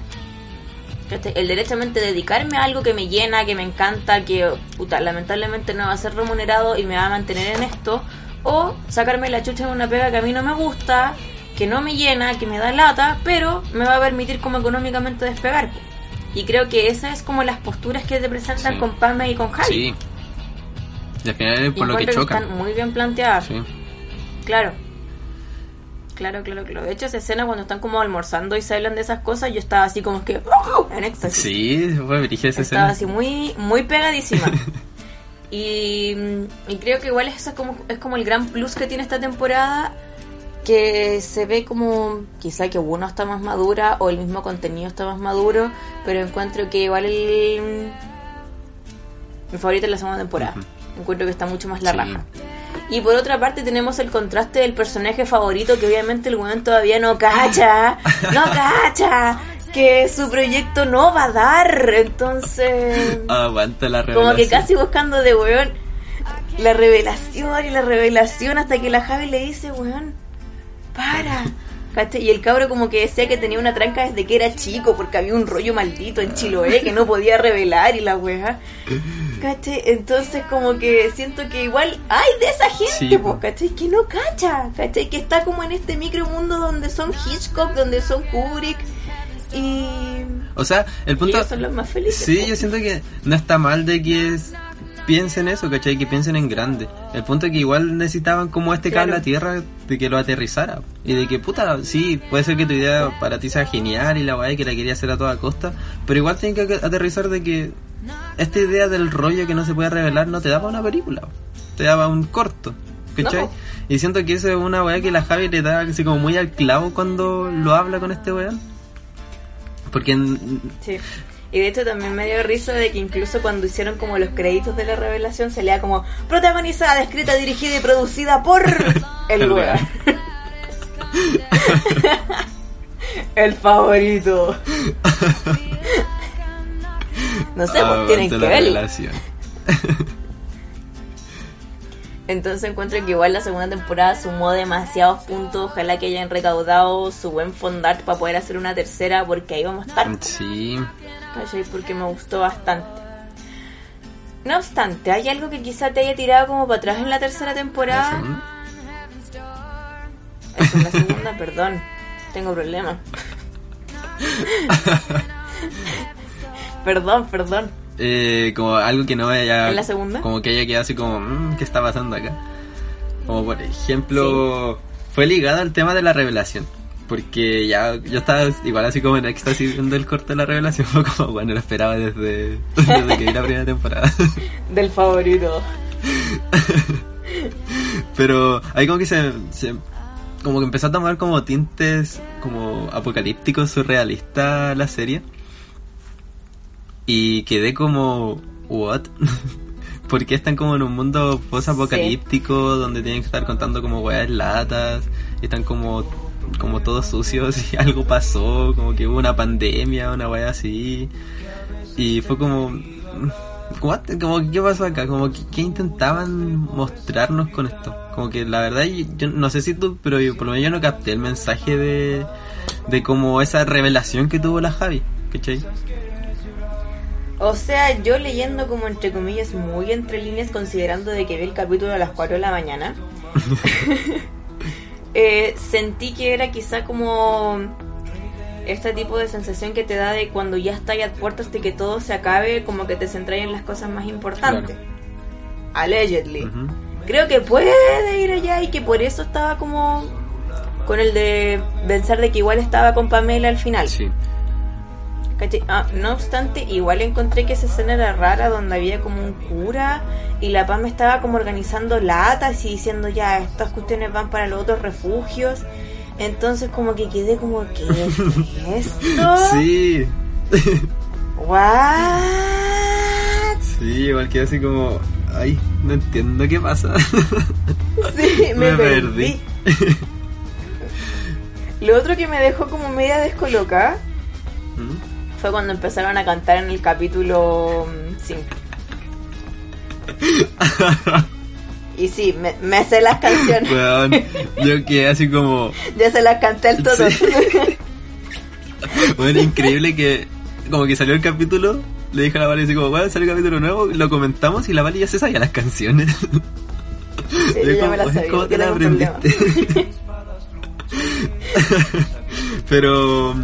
El derechamente dedicarme a algo que me llena, que me encanta, que puta, lamentablemente no va a ser remunerado y me va a mantener en esto, o sacarme la chucha de una pega que a mí no me gusta, que no me llena, que me da lata, pero me va a permitir como económicamente despegar. Y creo que esas es como las posturas que te presentan con Pame y con Javi. Sí. Y al final es por lo que chocan. Están muy bien planteadas. Sí. Claro. Claro, claro, claro. De hecho, esa escena cuando están como almorzando y se hablan de esas cosas, yo estaba así como que ¡oh! en éxtasis. Sí, fue esa escena. Estaba así muy, muy pegadísima. Y, creo que igual es, como, es como el gran plus que tiene esta temporada, que se ve como quizá que uno está más madura o el mismo contenido está más maduro, pero encuentro que igual el... Mi favorito es la segunda temporada. Encuentro que está mucho más la raja. Y por otra parte tenemos el contraste del personaje favorito que obviamente el weón todavía no cacha. No cacha que su proyecto no va a dar. Entonces. Aguanta la revelación. Como que casi buscando de weón la revelación y la revelación hasta que la Javi le dice, weón, para. Y el cabro como que decía que tenía una tranca desde que era chico porque había un rollo maldito en Chiloé que no podía revelar y la weá. ¿Cachai? Entonces como que siento que igual hay de esa gente, pues, ¿cachai? Que no cacha, ¿cachai? Que está como en este micromundo donde son Hitchcock, donde son Kubrick, y. O sea, el punto. son los más felices. Sí, yo siento que no está mal de que piensen eso, ¿cachai? Que piensen en grande. El punto es que igual necesitaban como este cable a tierra de que lo aterrizara. Y de que, puta, sí, puede ser que tu idea para ti sea genial y la guay que la quería hacer a toda costa. Pero igual tiene que aterrizar de que esta idea del rollo que no se puede revelar no te daba una película. Te daba un corto. ¿Cachai? Y siento que eso es una weá que la Javi le da así como muy al clavo cuando lo habla con este weón. Porque... Sí. Y de hecho también me dio risa de que incluso cuando hicieron como los créditos de la revelación se lea como protagonizada, escrita, dirigida y producida por el lugar. el favorito. no sé, pues tienen que ver. Entonces encuentro que igual la segunda temporada sumó demasiados puntos. Ojalá que hayan recaudado su buen fondart para poder hacer una tercera, porque ahí vamos a estar. Sí. Porque me gustó bastante. No obstante, ¿hay algo que quizá te haya tirado como para atrás en la tercera temporada? Eso es la segunda, perdón. Tengo problemas. perdón, perdón. Eh, como algo que no haya... ¿En la segunda? Como que haya quedado así como, "Mm, ¿qué está pasando acá? Como por ejemplo, fue ligado al tema de la revelación. Porque ya yo estaba igual así como en éxtasis viendo el corte de la revelación. Fue como, bueno, lo esperaba desde, desde que vi la primera temporada. Del favorito. Pero ahí como que se, se- como que empezó a tomar como tintes como apocalípticos, surrealistas la serie. Y quedé como, what? ¿Por qué están como en un mundo post-apocalíptico donde tienen que estar contando como weas latas? Y están como, como todos sucios y algo pasó, como que hubo una pandemia, una wea así. Y fue como, what? Como, ¿qué pasó acá? Como, ¿qué, qué intentaban mostrarnos con esto? Como que la verdad, yo, yo no sé si tú, pero yo, por lo menos yo no capté el mensaje de, de como esa revelación que tuvo la Javi, ¿cachai? O sea, yo leyendo como entre comillas muy entre líneas considerando de que vi el capítulo a las 4 de la mañana, eh, sentí que era quizá como este tipo de sensación que te da de cuando ya estás a puertas de que todo se acabe, como que te centras en las cosas más importantes. Allegedly. Creo que puede ir allá y que por eso estaba como con el de pensar de que igual estaba con Pamela al final. Sí. Ah, no obstante, igual encontré que esa escena era rara donde había como un cura y la Pam estaba como organizando latas y diciendo ya, estas cuestiones van para los otros refugios. Entonces como que quedé como, ¿qué es esto? Sí. ¿What? Sí, igual que así como, ay, no entiendo qué pasa. Sí, me, Me perdí. perdí. Lo otro que me dejó como media descolocada ¿Mm? Fue cuando empezaron a cantar en el capítulo 5. Y sí, me, me sé las canciones. Yo quedé así como, Ya se las canté al todo. Sí. bueno, increíble que como que salió el capítulo, le dije a la Vale así como, bueno, salió el capítulo nuevo, lo comentamos y la Vale ya se sabía las canciones. Sí, Yo yo ya como, me las "Ay, sabía. ¿Cómo te yo la tengo un problema. aprendiste? Pero,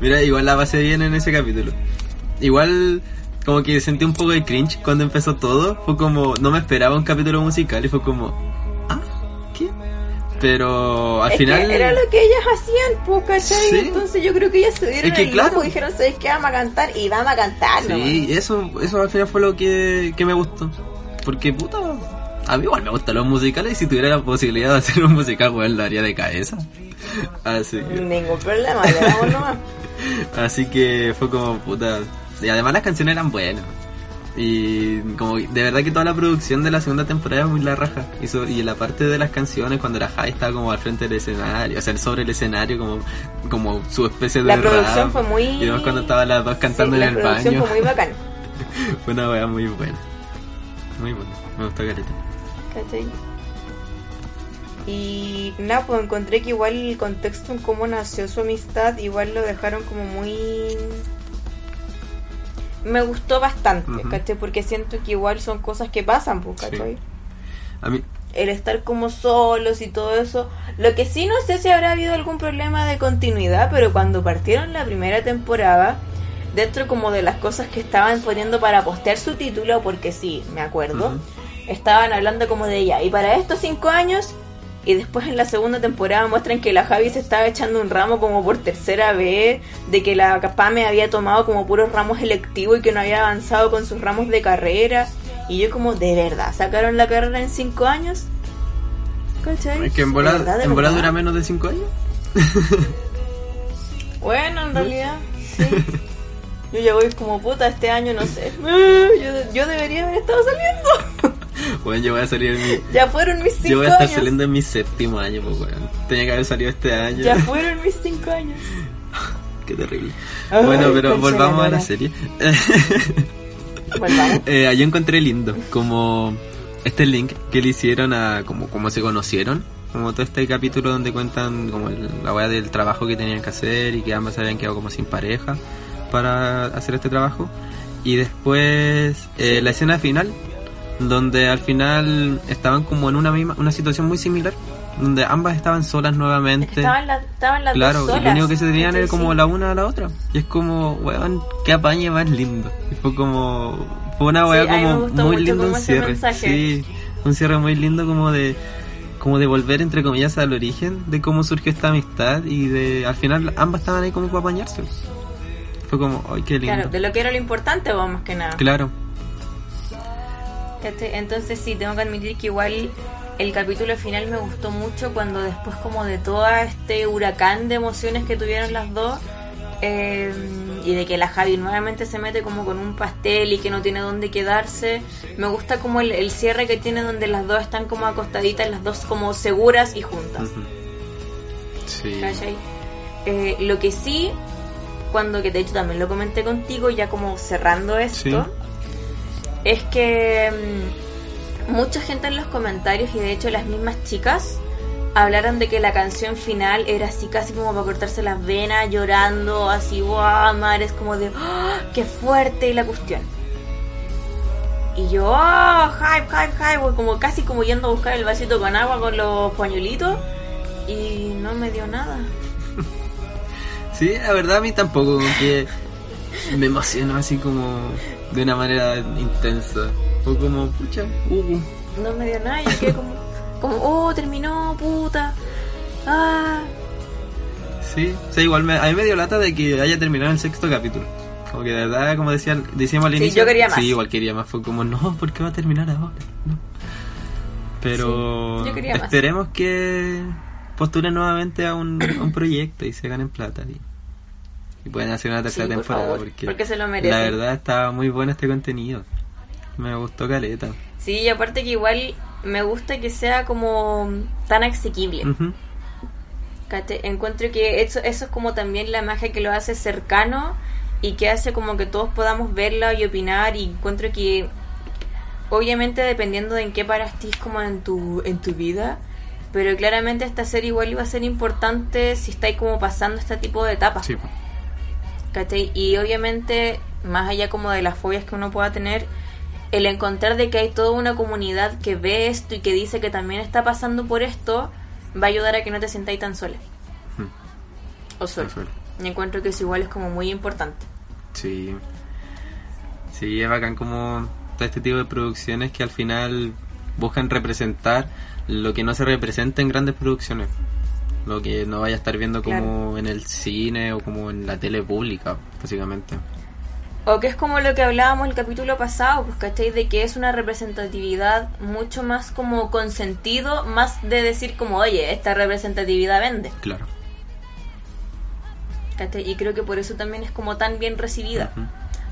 mira, igual la pasé bien en ese capítulo. Igual, como que sentí un poco de cringe cuando empezó todo. Fue como, no me esperaba un capítulo musical y fue como, ah, ¿qué? Pero al Es final... que era lo que ellas hacían, pues, ¿cachai? Sí. Entonces yo creo que ellas se dieron Es que el claro. lujo, dijeron, ¿sabes qué? Vamos a cantar y vamos a cantar, nomás. Sí, eso, eso al final fue lo que, que me gustó. Porque, puta, a mí igual me gustan los musicales y si tuviera la posibilidad de hacer un musical, weón, lo haría de cabeza. Así que, Ningún problema, le damos nomás. así que fue como, puta. Y además las canciones eran buenas. Y como de verdad que toda la producción de la segunda temporada es muy la raja. Y, so- y la parte de las canciones cuando la Jai estaba como al frente del escenario, o sea, sobre el escenario como, como su especie de La producción rap. fue muy... Y además cuando estaban las dos cantando Sí, en el La producción baño. fue muy bacán, Fue una wea muy buena. Muy buena. Me gustó Careta. ¿cachai? Y nada, pues encontré que igual el contexto en cómo nació su amistad, igual lo dejaron como muy... Me gustó bastante, Ujú. ¿cachai? Porque siento que igual son cosas que pasan, pues, ¿cachai? A mí, el estar como solos y todo eso. Lo que sí no sé si habrá habido algún problema de continuidad, pero cuando partieron la primera temporada, dentro como de las cosas que estaban poniendo para postear su título, porque sí, me acuerdo, estaban hablando como de ella. Y para estos cinco años, y después en la segunda temporada muestran que la Javi se estaba echando un ramo como por tercera vez, de que la Capame había tomado como puros ramos electivos y que no había avanzado con sus ramos de carrera. Y yo como, ¿de verdad? ¿Sacaron la carrera en cinco años? ¿Cachai? es que en ¿De bola, verdad, de en bola verdad? dura menos de 5 años. Bueno, en realidad, sí. Yo ya voy como puta este año, no sé. Yo, yo debería haber estado saliendo. Bueno, yo voy a salir en mi. Ya fueron mis cinco Yo voy a estar años. saliendo en mi séptimo año, pues weón. Tenía que haber salido este año. Ya fueron mis cinco años. Qué terrible. Ay, bueno, pero volvamos a la serie. Volvamos. eh, yo encontré lindo, como este link que le hicieron a como, como se conocieron. Como todo este capítulo donde cuentan como el- la weá del trabajo que tenían que hacer y que ambas habían quedado como sin pareja para hacer este trabajo. Y después eh, la escena final, donde al final estaban como en una misma, una situación muy similar, donde ambas estaban solas nuevamente. Estaban, la- estaban las Claro, dos y solas. lo único que se tenían era como Sí. la una a la otra. Y es como, weón, qué apañe más lindo. Y fue como, fue una weá Sí, como muy lindo como un cierre. Sí, un cierre muy lindo como de, como de volver entre comillas al origen de cómo surgió esta amistad y de, al final ambas estaban ahí como para apañarse. Fue como, ay, qué lindo. Claro, de lo que era lo importante, vos, más que nada. Claro. ¿Cachai? Entonces sí, tengo que admitir que igual el capítulo final me gustó mucho cuando después como de todo este huracán de emociones que tuvieron las dos eh, y de que la Javi nuevamente se mete como con un pastel y que no tiene dónde quedarse, me gusta como el, el cierre que tiene donde las dos están como acostaditas, las dos como seguras y juntas. Sí. Eh, lo que sí, cuando que de hecho también lo comenté contigo, ya como cerrando esto, es que mm, mucha gente en los comentarios y de hecho las mismas chicas hablaron de que la canción final era así casi como para cortarse las venas, llorando, así, wow, madre, es como de, ¡ah! qué fuerte la cuestión. Y yo, oh, hype, hype, hype, como casi como yendo a buscar el vasito con agua con los pañuelitos y no me dio nada. Sí, la verdad a mí tampoco, como que me emocionó así como de una manera intensa. Fue como, pucha, uh, No me dio nada, yo quedé como, como, oh, terminó, puta. Ah, Sí, o sea, igual me, a mí me dio lata de que haya terminado el sexto capítulo. Como que de verdad, como decían, decíamos al Sí, inicio. yo quería más. Sí, igual quería más. Fue como, no, ¿por qué va a terminar ahora? No. Pero Sí, yo quería más. esperemos que postulen nuevamente a un, a un proyecto y se ganen plata. Y, y pueden hacer una tercera Sí, por temporada. favor, porque, porque se lo merecen. La verdad, estaba muy bueno este contenido. Me gustó caleta. sí, y aparte que igual me gusta que sea como tan asequible. Ujú. ¿cachai? Encuentro que eso, eso es como también la magia que lo hace cercano y que hace como que todos podamos verla y opinar y encuentro que obviamente dependiendo de en qué paras como en tu, en tu vida, pero claramente esta serie igual iba a ser importante si estáis como pasando este tipo de etapas. Sí. ¿Cachai? Y obviamente, más allá como de las fobias que uno pueda tener, el encontrar de que hay toda una comunidad que ve esto y que dice que también está pasando por esto, va a ayudar a que no te sintáis tan sola. Ujú. O solo. Y encuentro que eso igual es como muy importante. Sí. Sí, es bacán como todo este tipo de producciones que al final buscan representar lo que no se representa en grandes producciones. Lo que no vaya a estar viendo como en el cine o como en la tele pública, básicamente. O que es como lo que hablábamos el capítulo pasado, pues ¿cachai? De que es una representatividad mucho más como con sentido, más de decir como, oye, esta representatividad vende. Claro. ¿cachai? Y creo que por eso también es como tan bien recibida.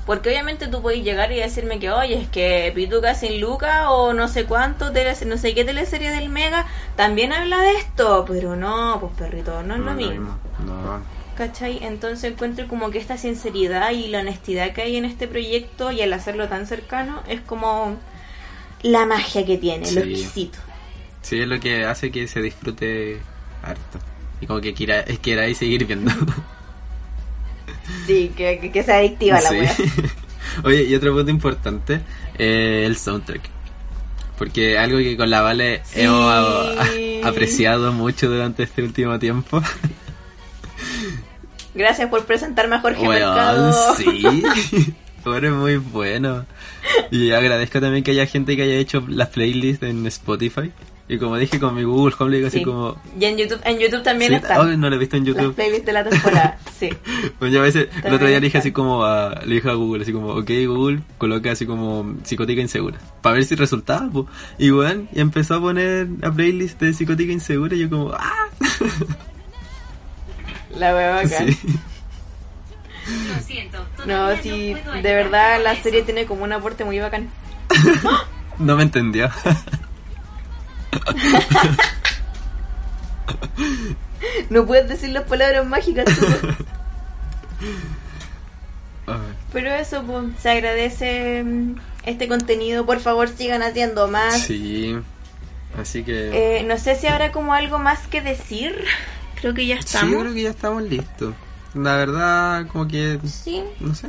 Porque obviamente tú puedes llegar y decirme que, oye, es que Pituca sin Luca o no sé cuánto, no sé qué teleserie del Mega también habla de esto. Pero no, pues perrito, no es lo mismo. No. ¿Cachai? Entonces encuentro como que esta sinceridad y la honestidad que hay en este proyecto y al hacerlo tan cercano es como la magia que tiene, lo Sí. exquisito. Sí, es lo que hace que se disfrute harto. Y como que quiera, queráis seguir viendo. Sí, que, que, que sea adictiva la wea. Oye, y otro punto importante, eh, el soundtrack. Porque algo que con la Vale Sí. a- apreciado mucho durante este último tiempo. Gracias por presentarme a Jorge Weón, Mercado. sí. Eres muy bueno. Y agradezco también que haya gente que haya hecho las playlists en Spotify. Y como dije con mi Google Home, le digo así Sí. como... Y en YouTube, en YouTube también Sí, están oh, no lo he visto en las YouTube. playlists de la temporada. Sí. Pues yo a veces, el otro día le dije así como a, le dije a Google, así como, ok Google, coloca así como psicótica insegura, para ver si resultaba, po. y bueno, y empezó a poner a playlist de psicótica insegura y yo como, ah, La bacán. sí, Lo siento. No, sí, puedo de verdad la serie tiene como un aporte muy bacán. no me entendió. No puedes decir las palabras mágicas tú. Pero eso, pues, se agradece mm, este contenido. Por favor, sigan haciendo más. sí, así que, Eh, no sé si habrá como algo más que decir. Creo que ya sí, estamos. yo creo que ya estamos listos. La verdad, como que, Sí. no sé,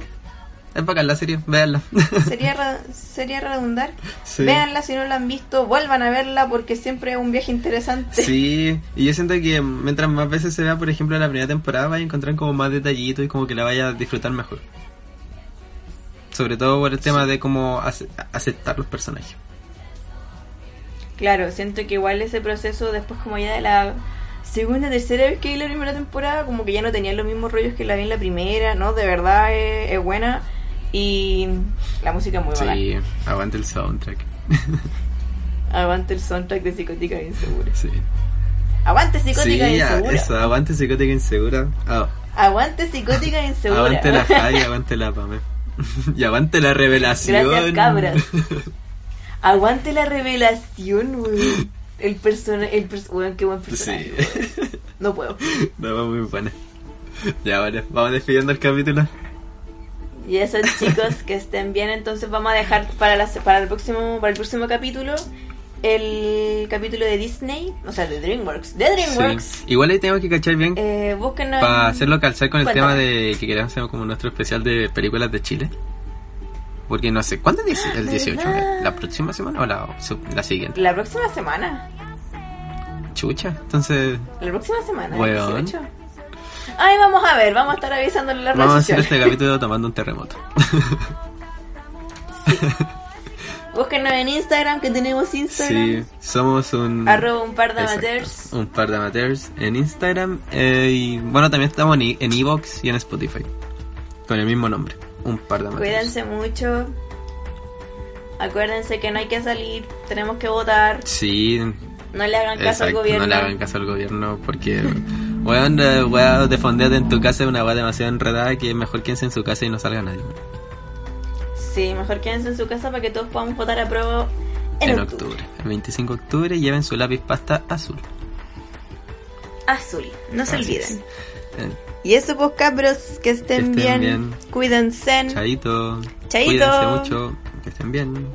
es bacán la serie, véanla. Sería, re- sería redundar. Sí. Véanla si no la han visto, vuelvan a verla porque siempre es un viaje interesante. Sí, y yo siento que mientras más veces se vea, por ejemplo, la primera temporada, vaya a encontrar como más detallitos y como que la vaya a disfrutar mejor. Sobre todo por el tema de cómo ace- aceptar los personajes. Claro, siento que igual ese proceso después como ya de la segunda, tercera vez que vi la primera temporada, como que ya no tenía los mismos rollos que la vi en la primera, ¿no? De verdad es, es buena y la música es muy bacán. Sí, aguante el soundtrack. Aguante el soundtrack de Psicótica e Insegura. Sí, Aguante Psicótica e sí a- Insegura. eso, aguante psicótica insegura. Ah, Aguante Psicótica e Insegura. aguante la Jai, aguante la Pame. y aguante la revelación. Gracias, cabras. Aguante la revelación, weón. El personaje, el pers- weón, qué buen personaje. Sí. No puedo. No, muy buena. Ya, bueno, vamos despidiendo el capítulo. Y eso chicos, que estén bien, entonces vamos a dejar para la, para el próximo para el próximo capítulo el capítulo de Disney, o sea, de DreamWorks. De DreamWorks. Sí. Igual ahí tengo que cachar bien Eh, búsquenos para en- hacerlo calzar con el tema de que queremos hacer como nuestro especial de películas de Chile. Porque no sé, ¿cuándo es el 18? ¿Verdad? ¿La próxima semana o la, la siguiente? La próxima semana. Chucha, entonces La próxima semana. el Weón. 18. Ay, vamos a ver, vamos a estar avisándole las vamos a hacer este capítulo tomando un terremoto. Búsquenos en Instagram, que tenemos Instagram. Sí, somos un... Arroba un par de Exacto, amateurs. Un par de amateurs en Instagram. eh, y bueno, también estamos en, Evox y en Spotify. Con el mismo nombre. Un par de amateurs. Cuídense mucho. Acuérdense que no hay que salir, tenemos que votar. Sí, No le hagan caso al gobierno. No le hagan caso al gobierno porque, weón, weón, defonderte en tu casa es una weá demasiado enredada que es mejor quédense en su casa y no salga nadie. Sí, mejor quédense en su casa para que todos podamos votar a prueba en, En, octubre. octubre. El 25 de octubre lleven su lápiz pasta azul. Azul, no se olviden. Eh, Y eso pues cabros, que estén, estén bien. bien. Cuídense. Chaito. Chaito. Cuídense mucho. Que estén bien.